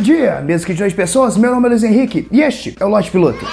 dia, mesmo que de duas pessoas, meu nome é Luiz Henrique e este é o Lote Piloto.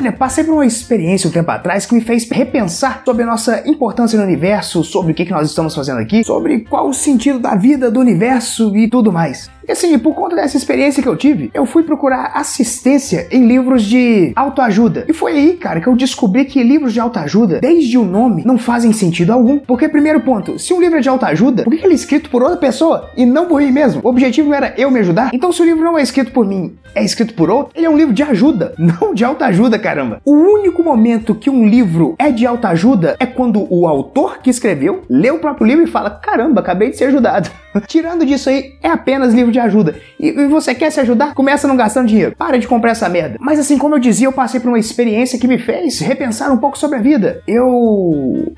Olha, passei por uma experiência um tempo atrás que me fez repensar sobre a nossa importância no universo, sobre o que, que nós estamos fazendo aqui, sobre qual o sentido da vida, do universo e tudo mais. E assim, por conta dessa experiência que eu tive, eu fui procurar assistência em livros de autoajuda. E foi aí, cara, que eu descobri que livros de autoajuda, desde o nome, não fazem sentido algum. Porque, primeiro ponto, se um livro é de autoajuda, por que ele é escrito por outra pessoa e não por mim mesmo? O objetivo não era eu me ajudar? Então, se o livro não é escrito por mim, é escrito por outro, ele é um livro de ajuda, não de autoajuda, caramba. O único momento que um livro é de autoajuda é quando o autor que escreveu lê o próprio livro e fala: caramba, acabei de ser ajudado. Tirando disso aí, é apenas livro de ajuda. E, e, você quer se ajudar? Começa não gastando dinheiro. Para de comprar essa merda. Mas assim, como eu dizia, eu passei por uma experiência que me fez repensar um pouco sobre a vida. Eu.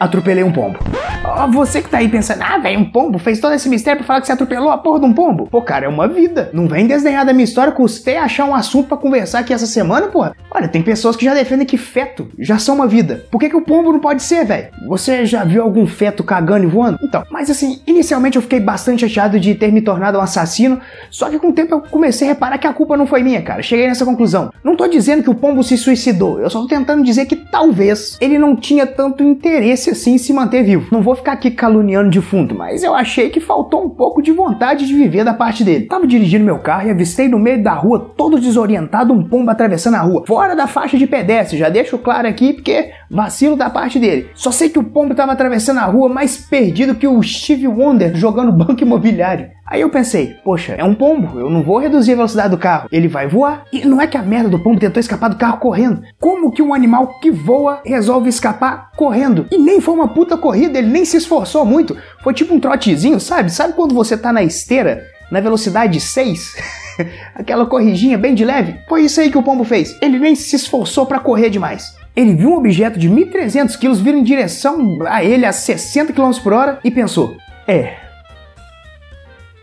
Atropelei um pombo. Oh, você que tá aí pensando, ah, velho, um pombo fez todo esse mistério pra falar que você atropelou a porra de um pombo. Pô, cara, é uma vida. Não vem desdenhar da minha história, custei achar um assunto para conversar aqui essa semana, porra. Olha, tem pessoas que já defendem que feto já são uma vida. Por que, que o pombo não pode ser, velho? Você já viu algum feto cagando e voando? Então, mas assim, inicialmente eu fiquei bastante chateado de ter me tornado um assassino, só que com o tempo eu comecei a reparar que a culpa não foi minha, cara. Cheguei nessa conclusão. Não tô dizendo que o pombo se suicidou, eu só tô tentando dizer que talvez ele não tinha tanto interesse assim em se manter vivo. Não vou ficar aqui caluniando de fundo, mas eu achei que faltou um pouco de vontade de viver da parte dele. Tava dirigindo meu carro e avistei no meio da rua, todo desorientado, um pombo atravessando a rua, fora da faixa de pedestre. Já deixo claro aqui porque vacilo da parte dele. Só sei que o pombo tava atravessando a rua mais perdido que o Steve Wonder jogando banco imobiliário. Aí eu pensei, poxa, é um pombo, eu não vou reduzir a velocidade do carro, ele vai voar. E não é que a merda do pombo tentou escapar do carro correndo. Como que um animal que voa resolve escapar correndo? E nem foi uma puta corrida, ele nem se esforçou muito. Foi tipo um trotezinho, sabe? Sabe quando você tá na esteira, na velocidade 6? Aquela corridinha bem de leve? Foi isso aí que o pombo fez. Ele nem se esforçou para correr demais. Ele viu um objeto de 1.300 quilos vir em direção a ele a 60 km por hora e pensou: é,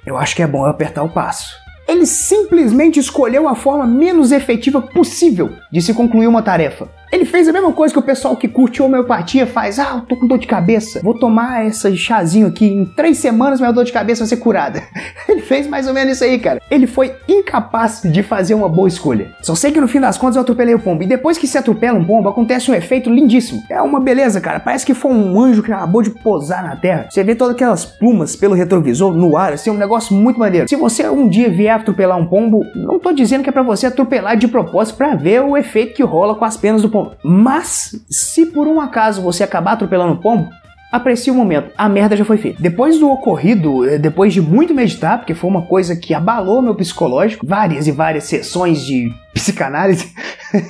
eu acho que é bom eu apertar o passo. Ele simplesmente escolheu a forma menos efetiva possível de se concluir uma tarefa. Ele fez a mesma coisa que o pessoal que curte homeopatia faz. Ah, eu tô com dor de cabeça. Vou tomar esse chazinho aqui. Em três semanas minha dor de cabeça vai ser curada. Ele fez mais ou menos isso aí, cara. Ele foi incapaz de fazer uma boa escolha. Só sei que no fim das contas eu atropelei o pombo. E depois que se atropela um pombo, acontece um efeito lindíssimo. É uma beleza, cara. Parece que foi um anjo que acabou de posar na terra. Você vê todas aquelas plumas pelo retrovisor no ar, assim, é um negócio muito maneiro. Se você um dia vier atropelar um pombo, não tô dizendo que é para você atropelar de propósito para ver o efeito que rola com as penas do pombo. Mas, se por um acaso você acabar atropelando o pombo, aprecie o momento, a merda já foi feita. Depois do ocorrido, eh, depois de muito meditar, porque foi uma coisa que abalou meu psicológico, várias e várias sessões de psicanálise.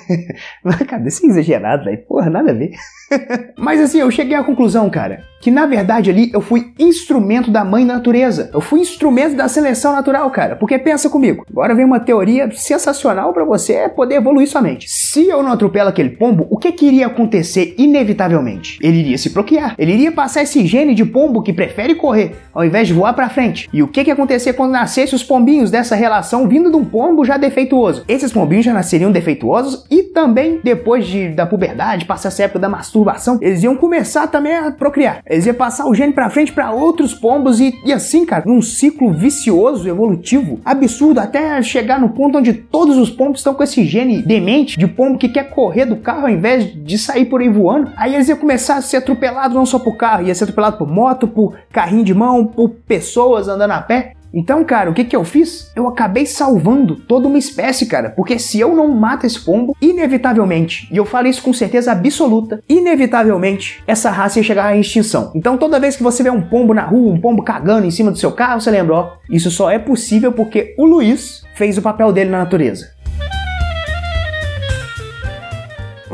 cara, isso é exagerado, velho. Porra, nada a ver. Mas assim, eu cheguei à conclusão, cara, que na verdade ali eu fui instrumento da mãe natureza. Eu fui instrumento da seleção natural, cara. Porque pensa comigo, agora vem uma teoria sensacional para você poder evoluir sua mente. Se eu não atropelo aquele pombo, o que, que iria acontecer inevitavelmente? Ele iria se procriar. Ele iria passar esse gene de pombo que prefere correr ao invés de voar para frente. E o que, que ia acontecer quando nascesse os pombinhos dessa relação vindo de um pombo já defeituoso? Esses pombinhos já nasceriam defeituosos e também depois de, da puberdade, passar essa época da masturbação, eles iam começar também a procriar. Eles iam passar o gene para frente para outros pombos e, e assim, cara, num ciclo vicioso, evolutivo, absurdo, até chegar no ponto onde todos os pombos estão com esse gene demente de pombo que quer correr do carro ao invés de sair por aí voando. Aí eles iam começar a ser atropelados não só por carro, ia ser atropelado por moto, por carrinho de mão, por pessoas andando a pé. Então, cara, o que que eu fiz? Eu acabei salvando toda uma espécie, cara, porque se eu não mato esse pombo, inevitavelmente, e eu falo isso com certeza absoluta, inevitavelmente essa raça ia chegar à extinção. Então, toda vez que você vê um pombo na rua, um pombo cagando em cima do seu carro, você lembra, ó, isso só é possível porque o Luiz fez o papel dele na natureza.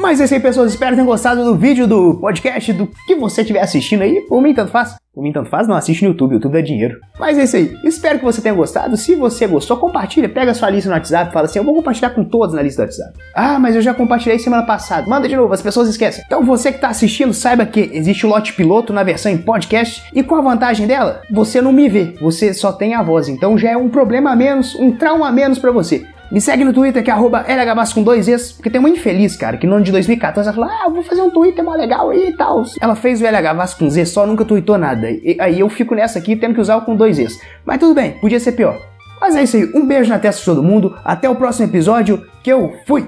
Mas é isso aí, pessoas. Espero que tenham gostado do vídeo, do podcast, do que você estiver assistindo aí. Por mim, tanto faz. Por mim, tanto faz, não assiste no YouTube. YouTube dá dinheiro. Mas é isso aí. Espero que você tenha gostado. Se você gostou, compartilha. Pega a sua lista no WhatsApp fala assim: eu vou compartilhar com todos na lista do WhatsApp. Ah, mas eu já compartilhei semana passada. Manda de novo, as pessoas esquecem. Então, você que está assistindo, saiba que existe o lote piloto na versão em podcast. E qual a vantagem dela? Você não me vê. Você só tem a voz. Então já é um problema a menos, um trauma a menos para você. Me segue no Twitter, que é arroba LHBasso com dois Es, porque tem uma infeliz, cara, que no ano de 2014 ela falou, ah, vou fazer um Twitter mó legal aí e tal. Ela fez o LH Vasco com Z, só nunca tweetou nada. E, aí eu fico nessa aqui, tendo que usar o com dois Es. Mas tudo bem, podia ser pior. Mas é isso aí, um beijo na testa de todo mundo, até o próximo episódio, que eu fui!